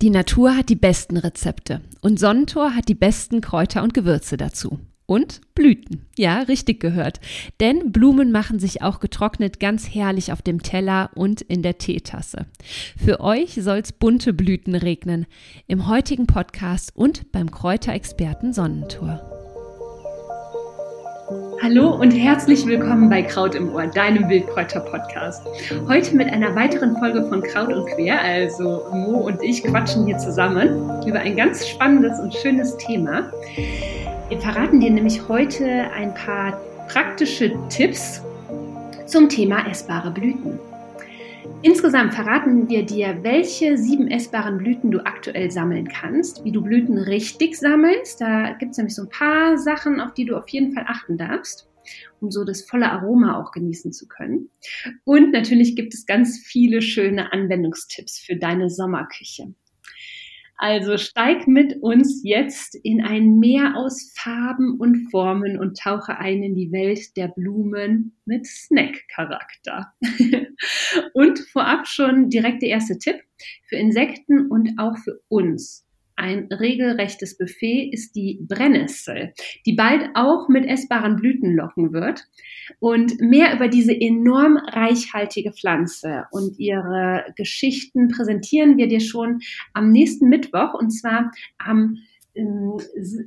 Die Natur hat die besten Rezepte und Sonnentor hat die besten Kräuter und Gewürze dazu. Und Blüten. Ja, richtig gehört. Denn Blumen machen sich auch getrocknet ganz herrlich auf dem Teller und in der Teetasse. Für euch soll's bunte Blüten regnen. Im heutigen Podcast und beim Kräuterexperten Sonnentor. Hallo und herzlich willkommen bei Kraut im Ohr, deinem Wildkräuter-Podcast. Heute mit einer weiteren Folge von Kraut und Quer. Also Mo und ich quatschen hier zusammen über ein ganz spannendes und schönes Thema. Wir verraten dir nämlich heute ein paar praktische Tipps zum Thema essbare Blüten. Insgesamt verraten wir dir, welche sieben essbaren Blüten du aktuell sammeln kannst, wie du Blüten richtig sammelst. Da gibt es nämlich so ein paar Sachen, auf die du auf jeden Fall achten darfst, um so das volle Aroma auch genießen zu können. Und natürlich gibt es ganz viele schöne Anwendungstipps für deine Sommerküche. Also steig mit uns jetzt in ein Meer aus Farben und Formen und tauche ein in die Welt der Blumen mit Snack-Charakter. und vorab schon direkt der erste Tipp für Insekten und auch für uns. Ein regelrechtes Buffet ist die Brennnessel, die bald auch mit essbaren Blüten locken wird. Und mehr über diese enorm reichhaltige Pflanze und ihre Geschichten präsentieren wir dir schon am nächsten Mittwoch und zwar am, äh,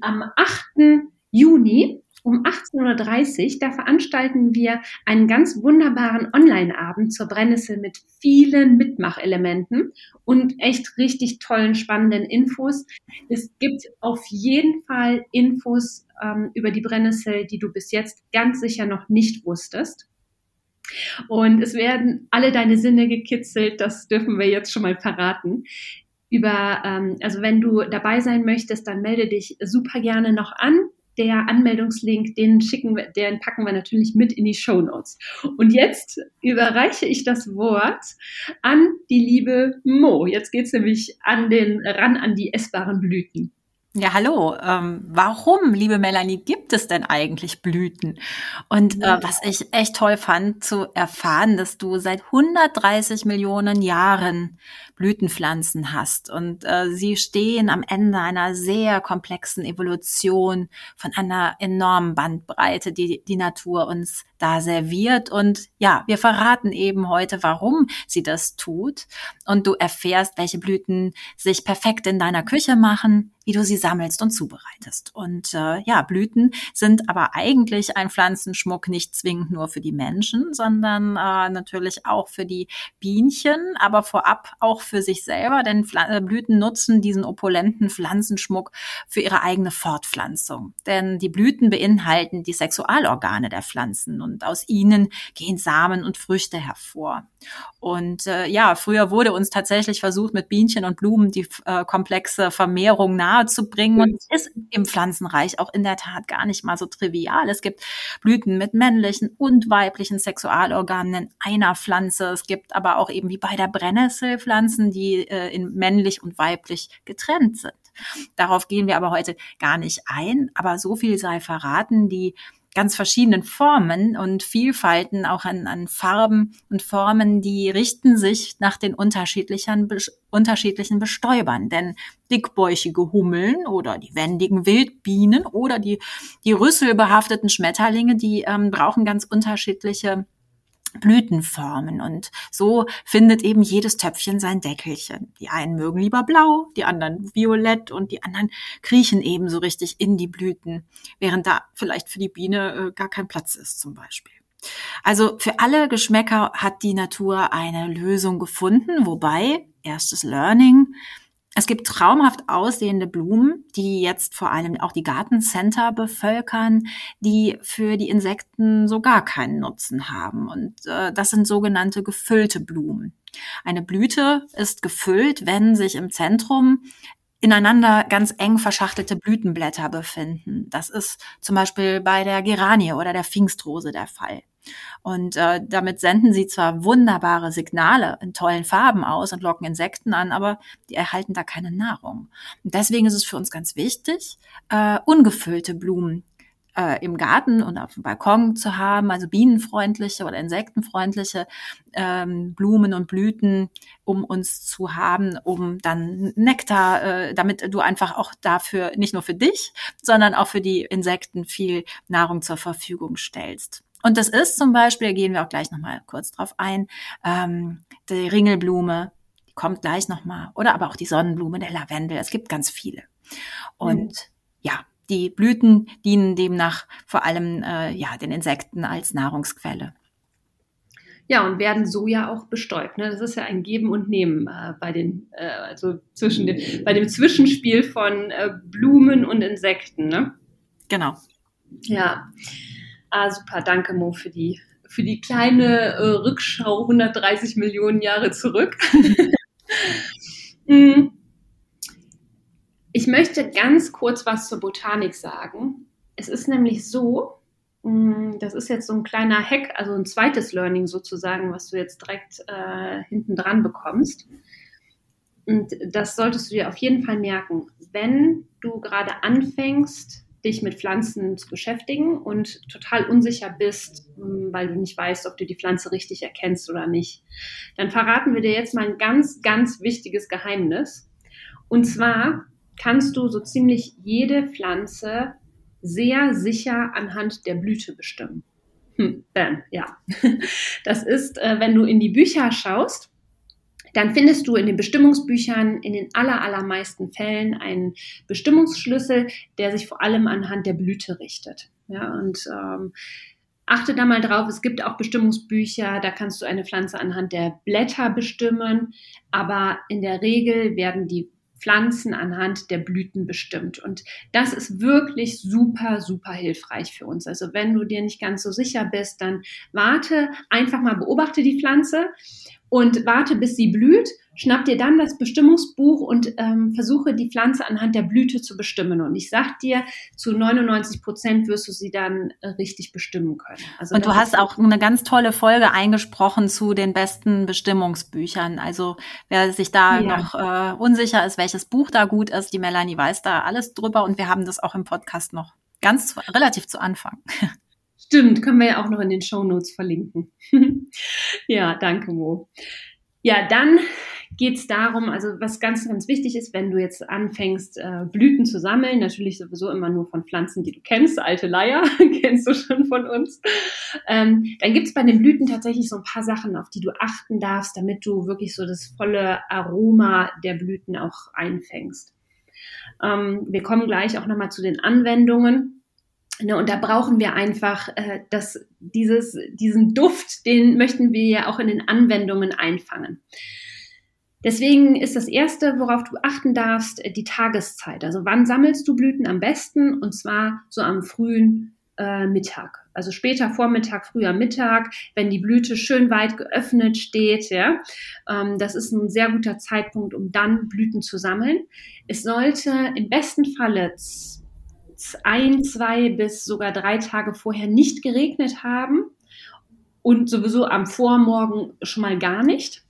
am 8. Juni um 18.30 Uhr. Da veranstalten wir einen ganz wunderbaren Online-Abend zur Brennnessel mit vielen Mitmachelementen und echt richtig tollen, spannenden Infos. Es gibt auf jeden Fall Infos ähm, über die Brennnessel, die du bis jetzt ganz sicher noch nicht wusstest. Und es werden alle deine Sinne gekitzelt, das dürfen wir jetzt schon mal verraten über, ähm, also wenn du dabei sein möchtest, dann melde dich super gerne noch an der Anmeldungslink, den schicken wir, den packen wir natürlich mit in die Show Notes. Und jetzt überreiche ich das Wort an die liebe Mo. Jetzt geht's nämlich an den ran an die essbaren Blüten. Ja, hallo. Ähm, warum, liebe Melanie, gibt es denn eigentlich Blüten? Und äh, was ich echt toll fand, zu erfahren, dass du seit 130 Millionen Jahren Blütenpflanzen hast. Und äh, sie stehen am Ende einer sehr komplexen Evolution von einer enormen Bandbreite, die die Natur uns da serviert. Und ja, wir verraten eben heute, warum sie das tut. Und du erfährst, welche Blüten sich perfekt in deiner Küche machen, wie du sie sammelst und zubereitest. Und äh, ja, Blüten sind aber eigentlich ein Pflanzenschmuck nicht zwingend nur für die Menschen, sondern äh, natürlich auch für die Bienchen, aber vorab auch für sich selber, denn Pfl äh, Blüten nutzen diesen opulenten Pflanzenschmuck für ihre eigene Fortpflanzung. Denn die Blüten beinhalten die Sexualorgane der Pflanzen und aus ihnen gehen Samen und Früchte hervor. Und äh, ja, früher wurde uns tatsächlich versucht, mit Bienchen und Blumen die äh, komplexe Vermehrung nahezubringen. Und es ist im Pflanzenreich auch in der Tat gar nicht mal so trivial. Es gibt Blüten mit männlichen und weiblichen Sexualorganen in einer Pflanze. Es gibt aber auch eben wie bei der Brennnessel Pflanzen, die äh, in männlich und weiblich getrennt sind. Darauf gehen wir aber heute gar nicht ein. Aber so viel sei verraten, die ganz verschiedenen Formen und Vielfalten auch an, an Farben und Formen, die richten sich nach den unterschiedlichen, unterschiedlichen Bestäubern. Denn dickbäuchige Hummeln oder die wendigen Wildbienen oder die, die rüsselbehafteten Schmetterlinge, die ähm, brauchen ganz unterschiedliche Blütenformen. Und so findet eben jedes Töpfchen sein Deckelchen. Die einen mögen lieber blau, die anderen violett und die anderen kriechen eben so richtig in die Blüten, während da vielleicht für die Biene äh, gar kein Platz ist zum Beispiel. Also für alle Geschmäcker hat die Natur eine Lösung gefunden, wobei erstes Learning, es gibt traumhaft aussehende Blumen, die jetzt vor allem auch die Gartencenter bevölkern, die für die Insekten so gar keinen Nutzen haben. Und äh, das sind sogenannte gefüllte Blumen. Eine Blüte ist gefüllt, wenn sich im Zentrum ineinander ganz eng verschachtelte Blütenblätter befinden. Das ist zum Beispiel bei der Geranie oder der Pfingstrose der Fall. Und äh, damit senden sie zwar wunderbare Signale in tollen Farben aus und locken Insekten an, aber die erhalten da keine Nahrung. Und deswegen ist es für uns ganz wichtig, äh, ungefüllte Blumen äh, im Garten und auf dem Balkon zu haben, also bienenfreundliche oder insektenfreundliche ähm, Blumen und Blüten, um uns zu haben, um dann Nektar, äh, damit du einfach auch dafür nicht nur für dich, sondern auch für die Insekten viel Nahrung zur Verfügung stellst. Und das ist zum Beispiel, da gehen wir auch gleich nochmal kurz drauf ein, ähm, die Ringelblume, die kommt gleich nochmal, oder aber auch die Sonnenblume, der Lavendel, es gibt ganz viele. Und mhm. ja, die Blüten dienen demnach vor allem äh, ja, den Insekten als Nahrungsquelle. Ja, und werden so ja auch bestäubt. Ne? Das ist ja ein Geben und Nehmen äh, bei den, äh, also zwischen den, bei dem Zwischenspiel von äh, Blumen und Insekten. Ne? Genau. Ja. Ah, super. Danke, Mo, für die, für die kleine äh, Rückschau 130 Millionen Jahre zurück. mm. Ich möchte ganz kurz was zur Botanik sagen. Es ist nämlich so, mm, das ist jetzt so ein kleiner Hack, also ein zweites Learning sozusagen, was du jetzt direkt äh, hinten dran bekommst. Und das solltest du dir auf jeden Fall merken. Wenn du gerade anfängst, dich mit Pflanzen zu beschäftigen und total unsicher bist, mm, weil du nicht weißt, ob du die Pflanze richtig erkennst oder nicht, dann verraten wir dir jetzt mal ein ganz, ganz wichtiges Geheimnis. Und zwar kannst du so ziemlich jede Pflanze sehr sicher anhand der Blüte bestimmen. Hm, bam, ja. Das ist, äh, wenn du in die Bücher schaust, dann findest du in den Bestimmungsbüchern in den aller, allermeisten Fällen einen Bestimmungsschlüssel, der sich vor allem anhand der Blüte richtet. Ja, und ähm, achte da mal drauf, es gibt auch Bestimmungsbücher, da kannst du eine Pflanze anhand der Blätter bestimmen, aber in der Regel werden die Pflanzen anhand der Blüten bestimmt. Und das ist wirklich super, super hilfreich für uns. Also wenn du dir nicht ganz so sicher bist, dann warte, einfach mal beobachte die Pflanze und warte, bis sie blüht. Schnapp dir dann das Bestimmungsbuch und ähm, versuche die Pflanze anhand der Blüte zu bestimmen. Und ich sag dir, zu 99 Prozent wirst du sie dann äh, richtig bestimmen können. Also und du hast auch eine ganz tolle Folge eingesprochen zu den besten Bestimmungsbüchern. Also wer sich da ja. noch äh, unsicher ist, welches Buch da gut ist, die Melanie weiß da alles drüber und wir haben das auch im Podcast noch ganz relativ zu Anfang. Stimmt, können wir ja auch noch in den Show Notes verlinken. ja, danke, Mo. Ja, dann geht es darum, also was ganz, ganz wichtig ist, wenn du jetzt anfängst, äh, Blüten zu sammeln, natürlich sowieso immer nur von Pflanzen, die du kennst, alte Leier, kennst du schon von uns, ähm, dann gibt es bei den Blüten tatsächlich so ein paar Sachen, auf die du achten darfst, damit du wirklich so das volle Aroma der Blüten auch einfängst. Ähm, wir kommen gleich auch nochmal zu den Anwendungen. Ne, und da brauchen wir einfach äh, das, dieses, diesen Duft, den möchten wir ja auch in den Anwendungen einfangen. Deswegen ist das Erste, worauf du achten darfst, die Tageszeit. Also wann sammelst du Blüten am besten? Und zwar so am frühen äh, Mittag. Also später Vormittag, früher Mittag, wenn die Blüte schön weit geöffnet steht. Ja, ähm, das ist ein sehr guter Zeitpunkt, um dann Blüten zu sammeln. Es sollte im besten Falle ein, zwei bis sogar drei Tage vorher nicht geregnet haben und sowieso am Vormorgen schon mal gar nicht.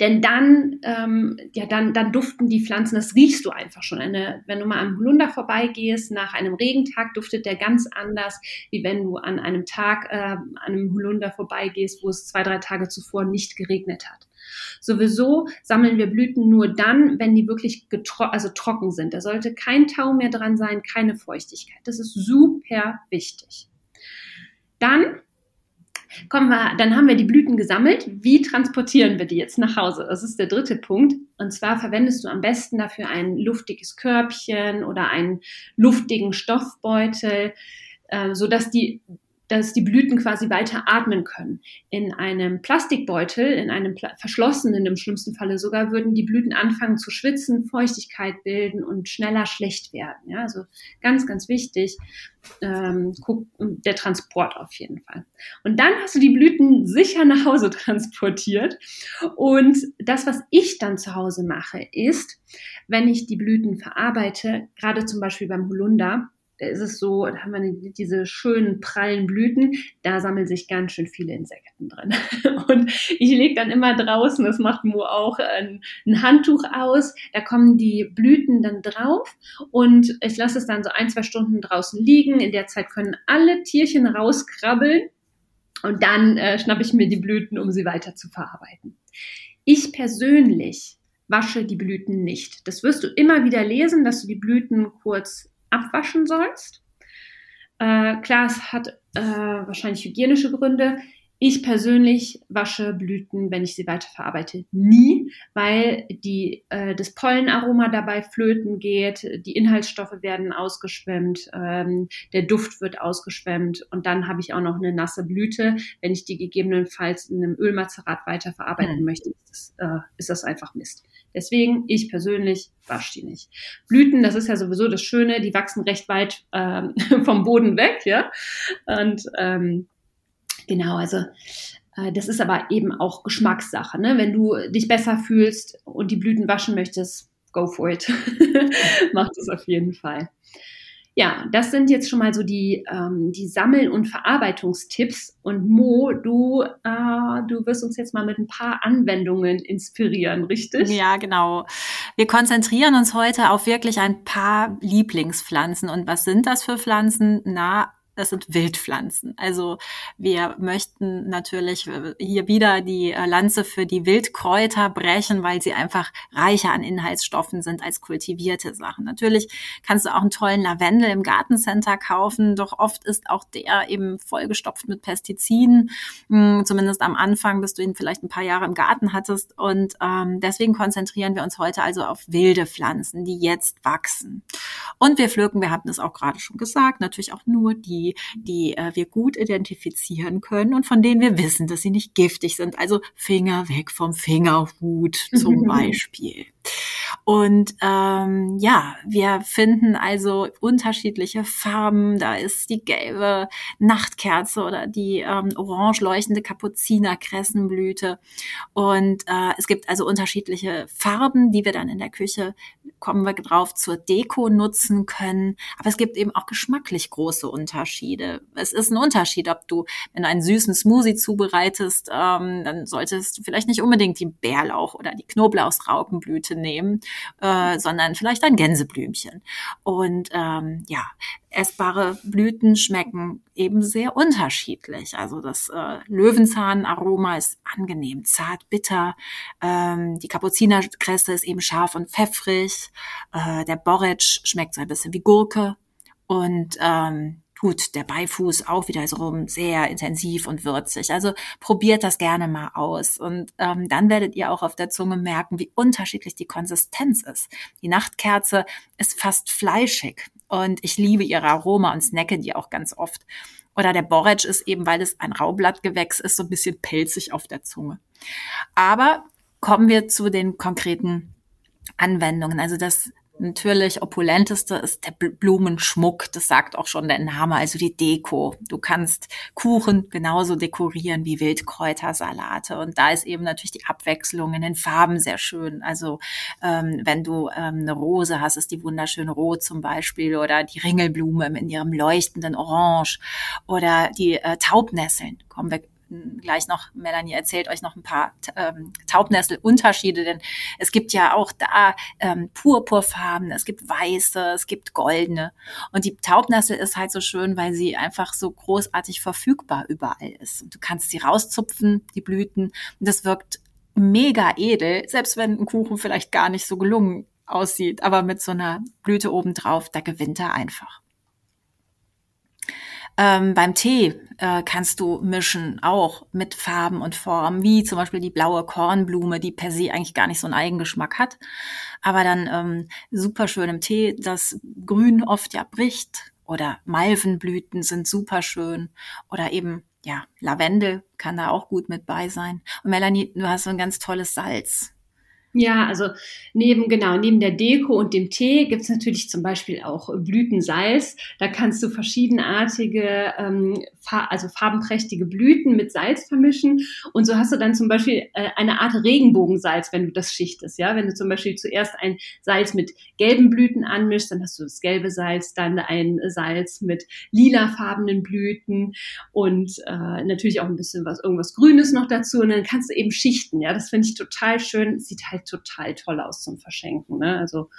Denn dann, ähm, ja, dann, dann duften die Pflanzen, das riechst du einfach schon. Eine, wenn du mal am Holunder vorbeigehst, nach einem Regentag duftet der ganz anders, wie wenn du an einem Tag äh, an einem Holunder vorbeigehst, wo es zwei, drei Tage zuvor nicht geregnet hat. Sowieso sammeln wir Blüten nur dann, wenn die wirklich also trocken sind. Da sollte kein Tau mehr dran sein, keine Feuchtigkeit. Das ist super wichtig. Dann kommen wir, dann haben wir die Blüten gesammelt. Wie transportieren wir die jetzt nach Hause? Das ist der dritte Punkt. Und zwar verwendest du am besten dafür ein luftiges Körbchen oder einen luftigen Stoffbeutel, äh, so die dass die Blüten quasi weiter atmen können. In einem Plastikbeutel, in einem verschlossenen im schlimmsten Falle sogar, würden die Blüten anfangen zu schwitzen, Feuchtigkeit bilden und schneller schlecht werden. Ja, also ganz, ganz wichtig, ähm, der Transport auf jeden Fall. Und dann hast du die Blüten sicher nach Hause transportiert. Und das, was ich dann zu Hause mache, ist, wenn ich die Blüten verarbeite, gerade zum Beispiel beim Holunder, da ist es so, da haben wir diese schönen prallen Blüten, da sammeln sich ganz schön viele Insekten drin. Und ich lege dann immer draußen, das macht Mo auch, ein, ein, Handtuch aus, da kommen die Blüten dann drauf und ich lasse es dann so ein, zwei Stunden draußen liegen. In der Zeit können alle Tierchen rauskrabbeln und dann äh, schnappe ich mir die Blüten, um sie weiter zu verarbeiten. Ich persönlich wasche die Blüten nicht. Das wirst du immer wieder lesen, dass du die Blüten kurz abwaschen sollst. Äh, klar, es hat äh, wahrscheinlich hygienische Gründe. Ich persönlich wasche Blüten, wenn ich sie weiterverarbeite, nie, weil die, äh, das Pollenaroma dabei flöten geht, die Inhaltsstoffe werden ausgeschwemmt, ähm, der Duft wird ausgeschwemmt und dann habe ich auch noch eine nasse Blüte. Wenn ich die gegebenenfalls in einem Ölmazerat weiterverarbeiten hm. möchte, ist das, äh, ist das einfach Mist. Deswegen, ich persönlich wasche die nicht. Blüten, das ist ja sowieso das Schöne, die wachsen recht weit ähm, vom Boden weg, ja. Und ähm, genau, also äh, das ist aber eben auch Geschmackssache. Ne? Wenn du dich besser fühlst und die Blüten waschen möchtest, go for it. Mach das auf jeden Fall. Ja, das sind jetzt schon mal so die, ähm, die Sammel- und Verarbeitungstipps. Und Mo, du, äh, du wirst uns jetzt mal mit ein paar Anwendungen inspirieren, richtig? Ja, genau. Wir konzentrieren uns heute auf wirklich ein paar Lieblingspflanzen. Und was sind das für Pflanzen? Na, das sind Wildpflanzen. Also wir möchten natürlich hier wieder die äh, Lanze für die Wildkräuter brechen, weil sie einfach reicher an Inhaltsstoffen sind als kultivierte Sachen. Natürlich kannst du auch einen tollen Lavendel im Gartencenter kaufen, doch oft ist auch der eben vollgestopft mit Pestiziden, hm, zumindest am Anfang, bis du ihn vielleicht ein paar Jahre im Garten hattest. Und ähm, deswegen konzentrieren wir uns heute also auf wilde Pflanzen, die jetzt wachsen. Und wir pflücken, wir hatten es auch gerade schon gesagt, natürlich auch nur die die, äh, wir gut identifizieren können und von denen wir wissen, dass sie nicht giftig sind. Also Finger weg vom Fingerhut zum Beispiel. Und ähm, ja, wir finden also unterschiedliche Farben. Da ist die gelbe Nachtkerze oder die ähm, orange leuchtende Kapuzinerkressenblüte. Und äh, es gibt also unterschiedliche Farben, die wir dann in der Küche, kommen wir drauf, zur Deko nutzen können. Aber es gibt eben auch geschmacklich große Unterschiede. Es ist ein Unterschied, ob du, wenn du einen süßen Smoothie zubereitest, ähm, dann solltest du vielleicht nicht unbedingt die Bärlauch oder die Knoblauchsraukenblüte nehmen, äh, sondern vielleicht ein Gänseblümchen. Und ähm, ja, essbare Blüten schmecken eben sehr unterschiedlich. Also das äh, Löwenzahnaroma ist angenehm, zart, bitter. Ähm, die Kapuzinerkresse ist eben scharf und pfeffrig. Äh, der Borretsch schmeckt so ein bisschen wie Gurke. Und ähm, Gut, der Beifuß auch wieder so sehr intensiv und würzig. Also probiert das gerne mal aus. Und ähm, dann werdet ihr auch auf der Zunge merken, wie unterschiedlich die Konsistenz ist. Die Nachtkerze ist fast fleischig und ich liebe ihre Aroma und snacke die auch ganz oft. Oder der Borretsch ist eben, weil es ein Raublattgewächs ist, so ein bisschen pelzig auf der Zunge. Aber kommen wir zu den konkreten Anwendungen. Also das natürlich opulenteste ist der Blumenschmuck. Das sagt auch schon der Name, also die Deko. Du kannst Kuchen genauso dekorieren wie Wildkräutersalate. Und da ist eben natürlich die Abwechslung in den Farben sehr schön. Also ähm, wenn du ähm, eine Rose hast, ist die wunderschön rot zum Beispiel oder die Ringelblume in ihrem leuchtenden Orange oder die äh, Taubnesseln. Kommen wir gleich noch, Melanie erzählt euch noch ein paar ähm, Taubnesselunterschiede, denn es gibt ja auch da ähm, purpurfarben, es gibt weiße, es gibt goldene. Und die Taubnessel ist halt so schön, weil sie einfach so großartig verfügbar überall ist. Und du kannst sie rauszupfen, die Blüten, und das wirkt mega edel, selbst wenn ein Kuchen vielleicht gar nicht so gelungen aussieht, aber mit so einer Blüte obendrauf, da gewinnt er einfach. Ähm, beim Tee äh, kannst du mischen, auch mit Farben und Formen, wie zum Beispiel die blaue Kornblume, die per se eigentlich gar nicht so einen Eigengeschmack hat, aber dann ähm, super schön im Tee das Grün oft ja bricht oder Malvenblüten sind super schön oder eben ja Lavendel kann da auch gut mit bei sein. Und Melanie, du hast so ein ganz tolles Salz. Ja, also neben, genau, neben der Deko und dem Tee gibt's natürlich zum Beispiel auch Blütensalz. Da kannst du verschiedenartige, ähm, also farbenprächtige Blüten mit Salz vermischen. Und so hast du dann zum Beispiel äh, eine Art Regenbogensalz, wenn du das schichtest. Ja, wenn du zum Beispiel zuerst ein Salz mit gelben Blüten anmischst, dann hast du das gelbe Salz, dann ein Salz mit lilafarbenen Blüten und äh, natürlich auch ein bisschen was, irgendwas Grünes noch dazu. Und dann kannst du eben schichten. Ja, das finde ich total schön. Sieht halt halt total toll aus zum Verschenken. Ne? Also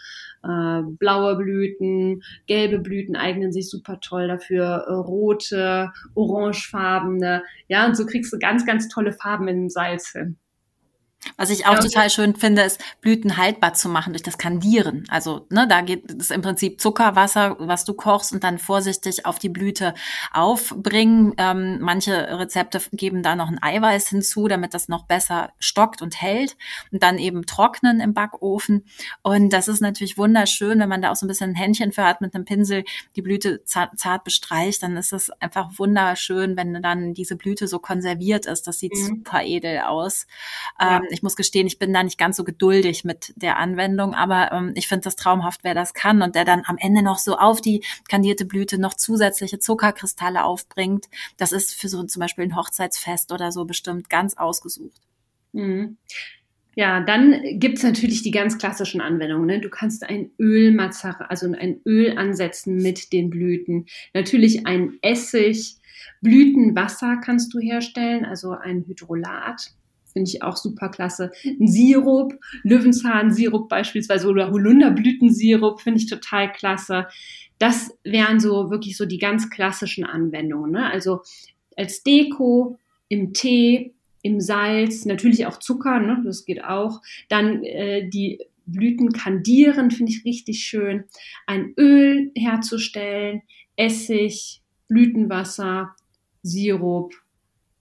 äh, blaue Blüten, gelbe Blüten eignen sich super toll dafür, äh, rote, orangefarbene. Ja, und so kriegst du ganz, ganz tolle Farben in dem Salz hin. Was ich auch ja, total schön finde, ist Blüten haltbar zu machen durch das Kandieren. Also ne, da geht es im Prinzip Zuckerwasser, was du kochst und dann vorsichtig auf die Blüte aufbringen. Ähm, manche Rezepte geben da noch ein Eiweiß hinzu, damit das noch besser stockt und hält und dann eben trocknen im Backofen. Und das ist natürlich wunderschön, wenn man da auch so ein bisschen ein Händchen für hat mit einem Pinsel, die Blüte zart, zart bestreicht, dann ist es einfach wunderschön, wenn dann diese Blüte so konserviert ist. Das sieht mhm. super edel aus. Ja. Ich muss gestehen, ich bin da nicht ganz so geduldig mit der Anwendung, aber ähm, ich finde das traumhaft, wer das kann und der dann am Ende noch so auf die kandierte Blüte noch zusätzliche Zuckerkristalle aufbringt. Das ist für so zum Beispiel ein Hochzeitsfest oder so bestimmt ganz ausgesucht. Mhm. Ja, dann gibt's natürlich die ganz klassischen Anwendungen. Ne? Du kannst ein Öl also ein Öl ansetzen mit den Blüten. Natürlich ein Essig, Blütenwasser kannst du herstellen, also ein Hydrolat. Finde ich auch super klasse. Ein Sirup, Löwenzahnsirup beispielsweise oder Holunderblütensirup finde ich total klasse. Das wären so wirklich so die ganz klassischen Anwendungen. Ne? Also als Deko, im Tee, im Salz, natürlich auch Zucker, ne? das geht auch. Dann äh, die Blüten kandieren, finde ich richtig schön. Ein Öl herzustellen, Essig, Blütenwasser, Sirup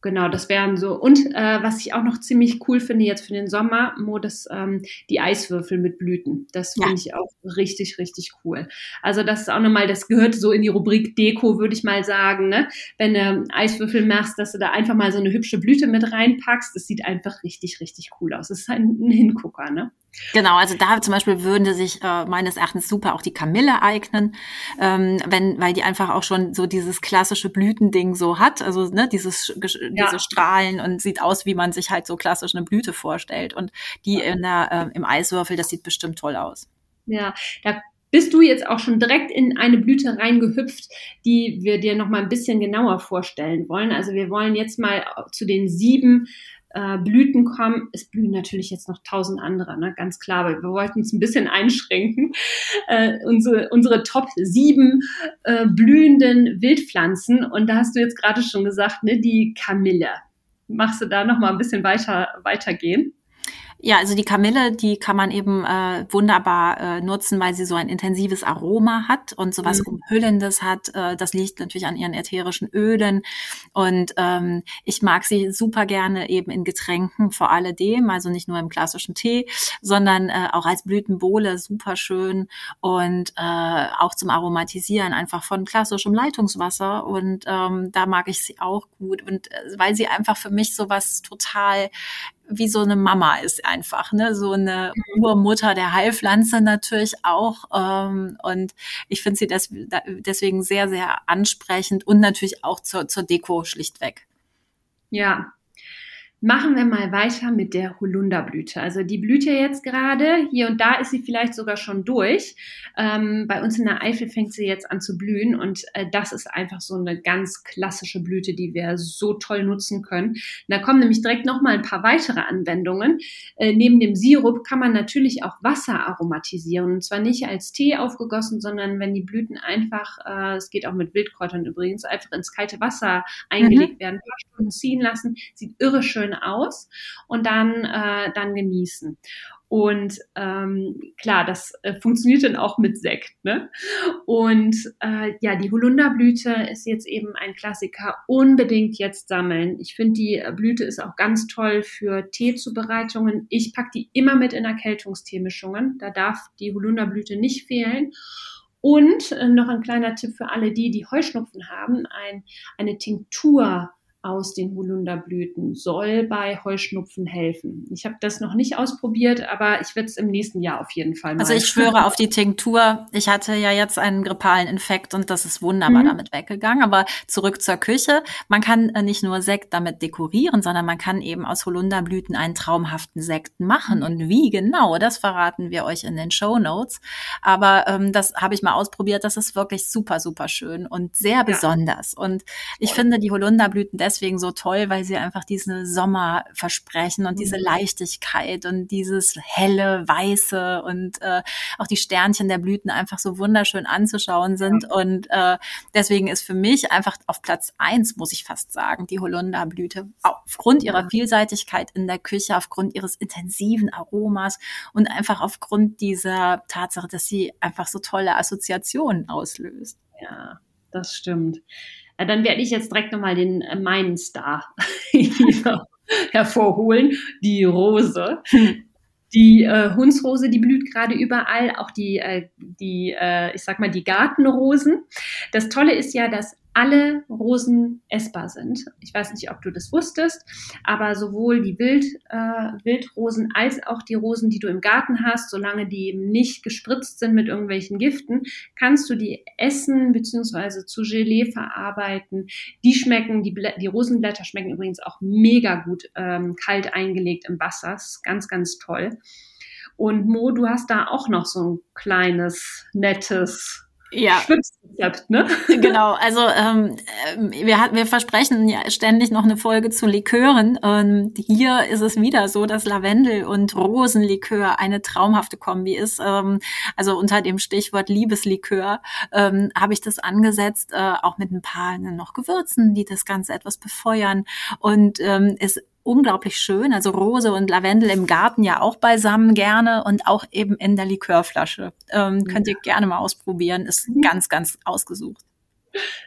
Genau, das wären so. Und äh, was ich auch noch ziemlich cool finde jetzt für den Sommer, Mo, das, ähm, die Eiswürfel mit Blüten. Das finde ja. ich auch richtig, richtig cool. Also das ist auch nochmal, das gehört so in die Rubrik Deko, würde ich mal sagen. Ne? Wenn du Eiswürfel machst, dass du da einfach mal so eine hübsche Blüte mit reinpackst, das sieht einfach richtig, richtig cool aus. Das ist ein, ein Hingucker, ne? Genau, also da zum Beispiel würden sich äh, meines Erachtens super auch die Kamille eignen, ähm, wenn, weil die einfach auch schon so dieses klassische Blütending so hat, also ne, dieses ja. diese Strahlen und sieht aus, wie man sich halt so klassisch eine Blüte vorstellt. Und die in der, äh, im Eiswürfel, das sieht bestimmt toll aus. Ja, da bist du jetzt auch schon direkt in eine Blüte reingehüpft, die wir dir noch mal ein bisschen genauer vorstellen wollen. Also wir wollen jetzt mal zu den sieben äh, Blüten kommen. Es blühen natürlich jetzt noch tausend andere, ne? ganz klar, weil wir wollten uns ein bisschen einschränken. Äh, unsere, unsere Top sieben äh, blühenden Wildpflanzen. Und da hast du jetzt gerade schon gesagt, ne, die Kamille. Machst du da noch mal ein bisschen weiter weitergehen? Ja, also die Kamille, die kann man eben äh, wunderbar äh, nutzen, weil sie so ein intensives Aroma hat und sowas mhm. Umhüllendes hat. Äh, das liegt natürlich an ihren ätherischen Ölen. Und ähm, ich mag sie super gerne eben in Getränken vor alledem, also nicht nur im klassischen Tee, sondern äh, auch als Blütenbowle super schön und äh, auch zum Aromatisieren einfach von klassischem Leitungswasser. Und ähm, da mag ich sie auch gut. Und äh, weil sie einfach für mich sowas total wie so eine Mama ist einfach, ne? So eine. Urmutter der Heilpflanze natürlich auch. Ähm, und ich finde sie des, deswegen sehr, sehr ansprechend und natürlich auch zur, zur Deko schlichtweg. Ja, Machen wir mal weiter mit der Holunderblüte. Also die blüht ja jetzt gerade. Hier und da ist sie vielleicht sogar schon durch. Ähm, bei uns in der Eifel fängt sie jetzt an zu blühen und äh, das ist einfach so eine ganz klassische Blüte, die wir so toll nutzen können. da kommen nämlich direkt noch mal ein paar weitere Anwendungen. Äh, neben dem Sirup kann man natürlich auch Wasser aromatisieren und zwar nicht als Tee aufgegossen, sondern wenn die Blüten einfach, äh, es geht auch mit Wildkräutern übrigens, einfach ins kalte Wasser eingelegt mhm. werden, ein paar Stunden ziehen lassen, sieht irre schön schön aus und dann, äh, dann genießen. Und ähm, klar, das äh, funktioniert dann auch mit Sekt. Ne? Und äh, ja, die Holunderblüte ist jetzt eben ein Klassiker. Unbedingt jetzt sammeln. Ich finde, die Blüte ist auch ganz toll für Teezubereitungen. Ich packe die immer mit in Erkältungsteemischungen. Da darf die Holunderblüte nicht fehlen. Und äh, noch ein kleiner Tipp für alle die, die Heuschnupfen haben, ein, eine Tinktur aus den Holunderblüten soll bei Heuschnupfen helfen. Ich habe das noch nicht ausprobiert, aber ich werde es im nächsten Jahr auf jeden Fall machen. Also ich schwöre auf die Tinktur. Ich hatte ja jetzt einen grippalen Infekt und das ist wunderbar mhm. damit weggegangen. Aber zurück zur Küche. Man kann äh, nicht nur Sekt damit dekorieren, sondern man kann eben aus Holunderblüten einen traumhaften Sekt machen. Mhm. Und wie genau, das verraten wir euch in den Show Notes. Aber ähm, das habe ich mal ausprobiert. Das ist wirklich super, super schön und sehr besonders. Ja. Und ich finde die Holunderblüten deswegen so toll, weil sie einfach diese Sommer versprechen und diese mhm. Leichtigkeit und dieses helle, weiße und äh, auch die Sternchen der Blüten einfach so wunderschön anzuschauen sind. Ja. Und äh, deswegen ist für mich einfach auf Platz eins, muss ich fast sagen, die Holunderblüte. Aufgrund ihrer Vielseitigkeit in der Küche, aufgrund ihres intensiven Aromas und einfach aufgrund dieser Tatsache, dass sie einfach so tolle Assoziationen auslöst. Ja, das stimmt. Äh, dann werde ich jetzt direkt nochmal den äh, meinen Star hervorholen, die Rose. Die äh, Hundsrose, die blüht gerade überall, auch die, äh, die äh, ich sag mal, die Gartenrosen. Das Tolle ist ja, dass alle Rosen essbar sind. Ich weiß nicht, ob du das wusstest, aber sowohl die Wild, äh, Wildrosen als auch die Rosen, die du im Garten hast, solange die eben nicht gespritzt sind mit irgendwelchen Giften, kannst du die essen bzw. zu Gelee verarbeiten. Die schmecken, die, die Rosenblätter schmecken übrigens auch mega gut ähm, kalt eingelegt im Wasser. Das ist ganz, ganz toll. Und Mo, du hast da auch noch so ein kleines, nettes ja. Schwitzrezept, ne? Genau, also ähm, wir, wir versprechen ja ständig noch eine Folge zu Likören. Und hier ist es wieder so, dass Lavendel und Rosenlikör eine traumhafte Kombi ist. Ähm, also unter dem Stichwort Liebeslikör ähm, habe ich das angesetzt, äh, auch mit ein paar noch Gewürzen, die das Ganze etwas befeuern. Und ähm, es unglaublich schön. Also Rose und Lavendel im Garten ja auch beisammen gerne und auch eben in der Likörflasche. Ähm, könnt ihr gerne mal ausprobieren. Ist mhm. ganz, ganz ausgesucht.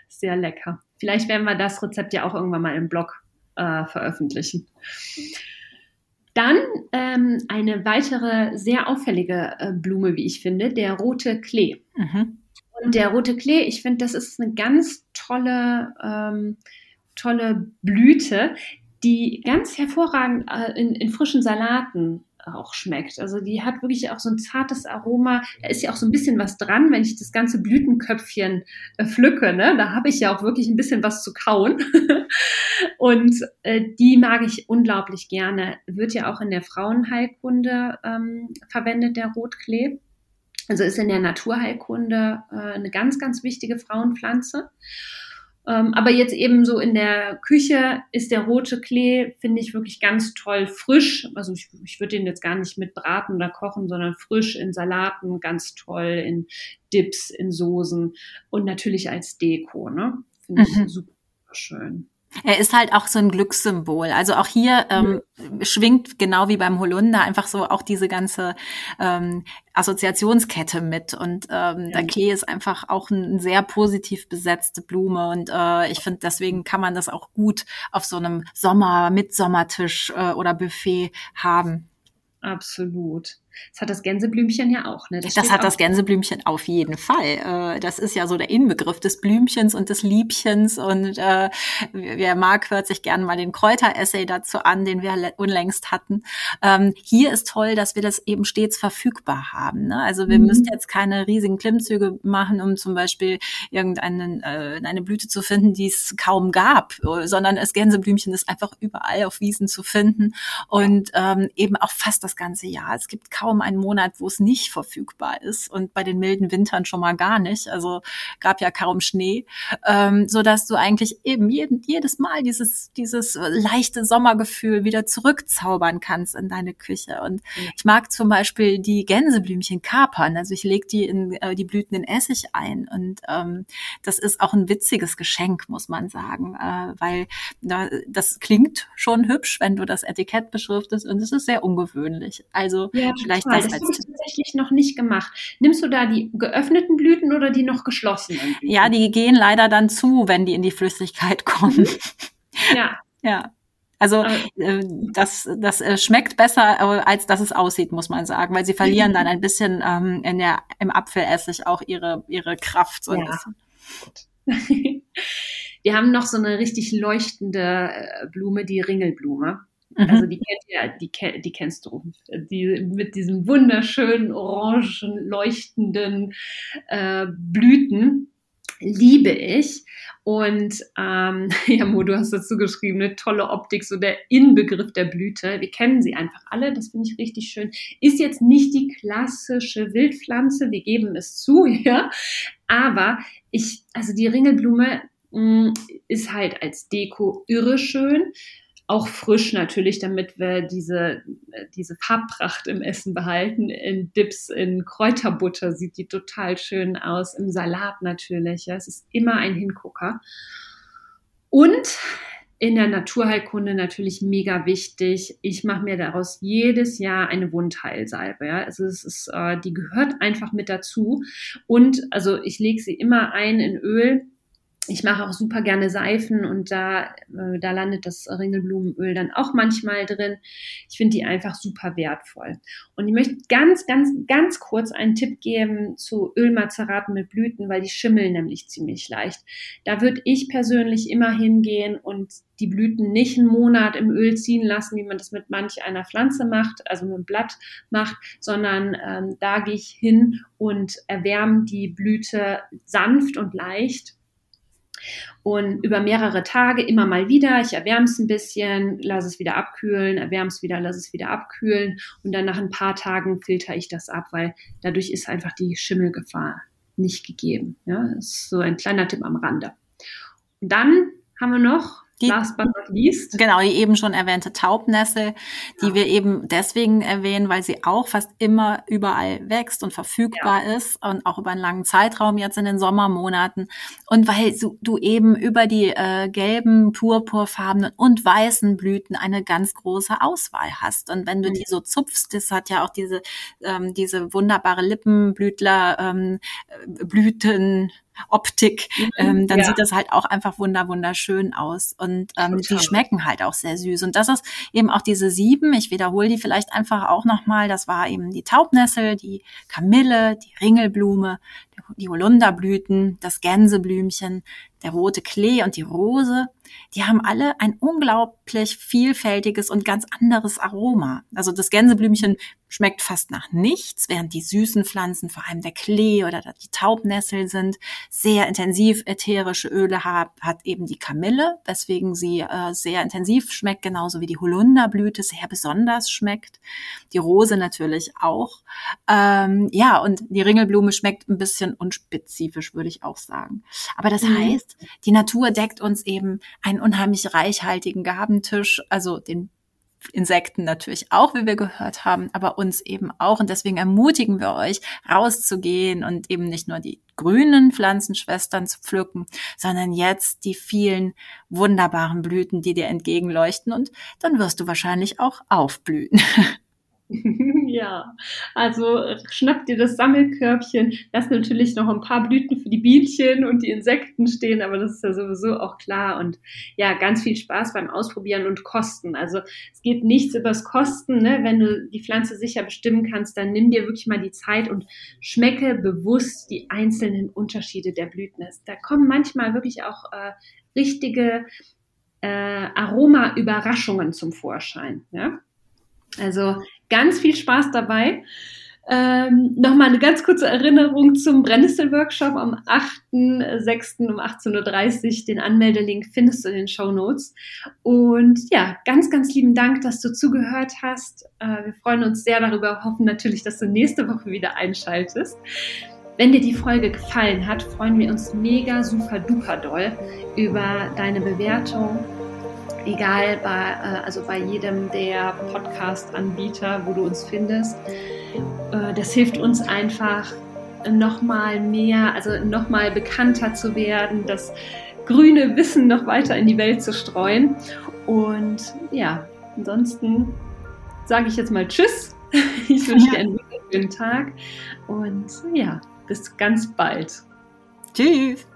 Sehr lecker. Vielleicht werden wir das Rezept ja auch irgendwann mal im Blog äh, veröffentlichen. Dann ähm, eine weitere sehr auffällige äh, Blume, wie ich finde, der rote Klee. Mhm. Und der rote Klee, ich finde, das ist eine ganz tolle, ähm, tolle Blüte, die ganz hervorragend äh, in, in frischen Salaten auch schmeckt. Also die hat wirklich auch so ein zartes Aroma. Da ist ja auch so ein bisschen was dran, wenn ich das ganze Blütenköpfchen äh, pflücke. Ne? Da habe ich ja auch wirklich ein bisschen was zu kauen. und äh, die mag ich unglaublich gerne. Wird ja auch in der Frauenheilkunde ähm, verwendet, der Rotklee. Also ist in der Naturheilkunde äh, eine ganz, ganz wichtige Frauenpflanze. Ähm, aber jetzt eben so in der Küche ist der rote Klee, finde ich wirklich ganz toll frisch. Also ich, ich würde den jetzt gar nicht mit braten oder kochen, sondern frisch in Salaten, ganz toll in Dips, in Soßen und natürlich als Deko. Ne? Finde ich mhm. super schön. Er ist halt auch so ein Glückssymbol. Also auch hier ähm, mhm. schwingt genau wie beim Holunder einfach so auch diese ganze ähm, Assoziationskette mit. Und ähm, ja. der Klee ist einfach auch eine sehr positiv besetzte Blume. Und äh, ich finde, deswegen kann man das auch gut auf so einem Sommer, Mitsommertisch äh, oder Buffet haben. Absolut. Das hat das Gänseblümchen ja auch, ne? Das, das hat das Gänseblümchen auf jeden Fall. Äh, das ist ja so der Inbegriff des Blümchens und des Liebchens. Und äh, wer mag, hört sich gerne mal den Kräuter-Essay dazu an, den wir unlängst hatten. Ähm, hier ist toll, dass wir das eben stets verfügbar haben. Ne? Also wir mhm. müssen jetzt keine riesigen Klimmzüge machen, um zum Beispiel irgendeine äh, eine Blüte zu finden, die es kaum gab, sondern das Gänseblümchen ist einfach überall auf Wiesen zu finden und ähm, eben auch fast das ganze Jahr. Es gibt kaum kaum einen Monat, wo es nicht verfügbar ist und bei den milden Wintern schon mal gar nicht. Also gab ja kaum Schnee, ähm, so dass du eigentlich eben jeden, jedes Mal dieses dieses leichte Sommergefühl wieder zurückzaubern kannst in deine Küche. Und ich mag zum Beispiel die Gänseblümchen kapern. Also ich lege die in äh, die Blüten in Essig ein und ähm, das ist auch ein witziges Geschenk, muss man sagen, äh, weil na, das klingt schon hübsch, wenn du das Etikett beschriftest und es ist sehr ungewöhnlich. Also ja, Vielleicht das, das habe ich tatsächlich noch nicht gemacht. Nimmst du da die geöffneten Blüten oder die noch geschlossenen? Blüten? Ja, die gehen leider dann zu, wenn die in die Flüssigkeit kommen. Ja. ja. Also äh, das, das äh, schmeckt besser, äh, als dass es aussieht, muss man sagen, weil sie verlieren mhm. dann ein bisschen ähm, in der, im Apfelessig auch ihre, ihre Kraft. So ja. Wir haben noch so eine richtig leuchtende Blume, die Ringelblume. Mhm. Also die ja, die, die kennst du. Die mit diesen wunderschönen orangen leuchtenden äh, Blüten liebe ich. Und ähm, ja, Mo, du hast dazu geschrieben, eine tolle Optik, so der Inbegriff der Blüte. Wir kennen sie einfach alle, das finde ich richtig schön. Ist jetzt nicht die klassische Wildpflanze, wir geben es zu, ja. Aber ich, also die Ringelblume mh, mm, ist halt als Deko irre schön auch frisch natürlich, damit wir diese, diese Farbpracht im Essen behalten. In Dips, in Kräuterbutter sieht die total schön aus, im Salat natürlich. Ja, es ist immer ein Hingucker. Und in der Naturheilkunde natürlich mega wichtig. Ich mache mir daraus jedes Jahr eine Wundheilsalbe. Ja? Also es ist, äh, die gehört einfach mit dazu. Und also ich lege sie immer ein in Öl ich mache auch super gerne Seifen und da, äh, da landet das Ringelblumenöl dann auch manchmal drin. Ich finde die einfach super wertvoll. Und ich möchte ganz, ganz, ganz kurz einen Tipp geben zu Ölmazeraten mit Blüten, weil die schimmeln nämlich ziemlich leicht. Da würde ich persönlich immer hingehen und die Blüten nicht einen Monat im Öl ziehen lassen, wie man das mit manch einer Pflanze macht, also mit einem Blatt macht, sondern ähm, da gehe ich hin und erwärme die Blüte sanft und leicht und über mehrere Tage immer mal wieder, ich erwärme es ein bisschen, lasse es wieder abkühlen, erwärme es wieder, lasse es wieder abkühlen und dann nach ein paar Tagen filter ich das ab, weil dadurch ist einfach die Schimmelgefahr nicht gegeben. Ja, das ist so ein kleiner Tipp am Rande. Und dann haben wir noch die, Last but not least. Genau, die eben schon erwähnte Taubnessel, die ja. wir eben deswegen erwähnen, weil sie auch fast immer überall wächst und verfügbar ja. ist und auch über einen langen Zeitraum jetzt in den Sommermonaten. Und weil du, du eben über die äh, gelben, purpurfarbenen und weißen Blüten eine ganz große Auswahl hast. Und wenn du mhm. die so zupfst, das hat ja auch diese, ähm, diese wunderbare Lippenblütler, ähm, Blüten, Optik, mhm, ähm, dann ja. sieht das halt auch einfach wunder wunderschön aus und ähm, die schmecken halt auch sehr süß und das ist eben auch diese sieben. Ich wiederhole die vielleicht einfach auch nochmal. Das war eben die Taubnessel, die Kamille, die Ringelblume, die Holunderblüten, das Gänseblümchen, der rote Klee und die Rose, die haben alle ein unglaublich vielfältiges und ganz anderes Aroma. Also das Gänseblümchen schmeckt fast nach nichts, während die süßen Pflanzen, vor allem der Klee oder die Taubnessel sind, sehr intensiv ätherische Öle hat, hat eben die Kamille, weswegen sie äh, sehr intensiv schmeckt, genauso wie die Holunderblüte sehr besonders schmeckt. Die Rose natürlich auch. Ähm, ja, und die Ringelblume schmeckt ein bisschen unspezifisch, würde ich auch sagen. Aber das mhm. heißt, die Natur deckt uns eben einen unheimlich reichhaltigen Gabentisch, also den Insekten natürlich auch, wie wir gehört haben, aber uns eben auch. Und deswegen ermutigen wir euch, rauszugehen und eben nicht nur die grünen Pflanzenschwestern zu pflücken, sondern jetzt die vielen wunderbaren Blüten, die dir entgegenleuchten. Und dann wirst du wahrscheinlich auch aufblühen. ja, also schnapp dir das Sammelkörbchen. Lass natürlich noch ein paar Blüten für die Bienchen und die Insekten stehen, aber das ist ja sowieso auch klar. Und ja, ganz viel Spaß beim Ausprobieren und Kosten. Also es geht nichts übers Kosten. Ne? Wenn du die Pflanze sicher bestimmen kannst, dann nimm dir wirklich mal die Zeit und schmecke bewusst die einzelnen Unterschiede der Blüten. Da kommen manchmal wirklich auch äh, richtige äh, Aroma-Überraschungen zum Vorschein. Ja? Also ganz viel Spaß dabei. Ähm, Nochmal eine ganz kurze Erinnerung zum Brennnessel-Workshop am 8.6. um 18.30 Uhr. Den Anmeldelink findest du in den Show Notes. Und ja, ganz, ganz lieben Dank, dass du zugehört hast. Äh, wir freuen uns sehr darüber, hoffen natürlich, dass du nächste Woche wieder einschaltest. Wenn dir die Folge gefallen hat, freuen wir uns mega, super, duper doll über deine Bewertung egal bei, äh, also bei jedem der Podcast-Anbieter, wo du uns findest. Äh, das hilft uns einfach nochmal mehr, also nochmal bekannter zu werden, das grüne Wissen noch weiter in die Welt zu streuen. Und ja, ansonsten sage ich jetzt mal Tschüss. Ich wünsche dir einen schönen Tag und ja, bis ganz bald. Tschüss.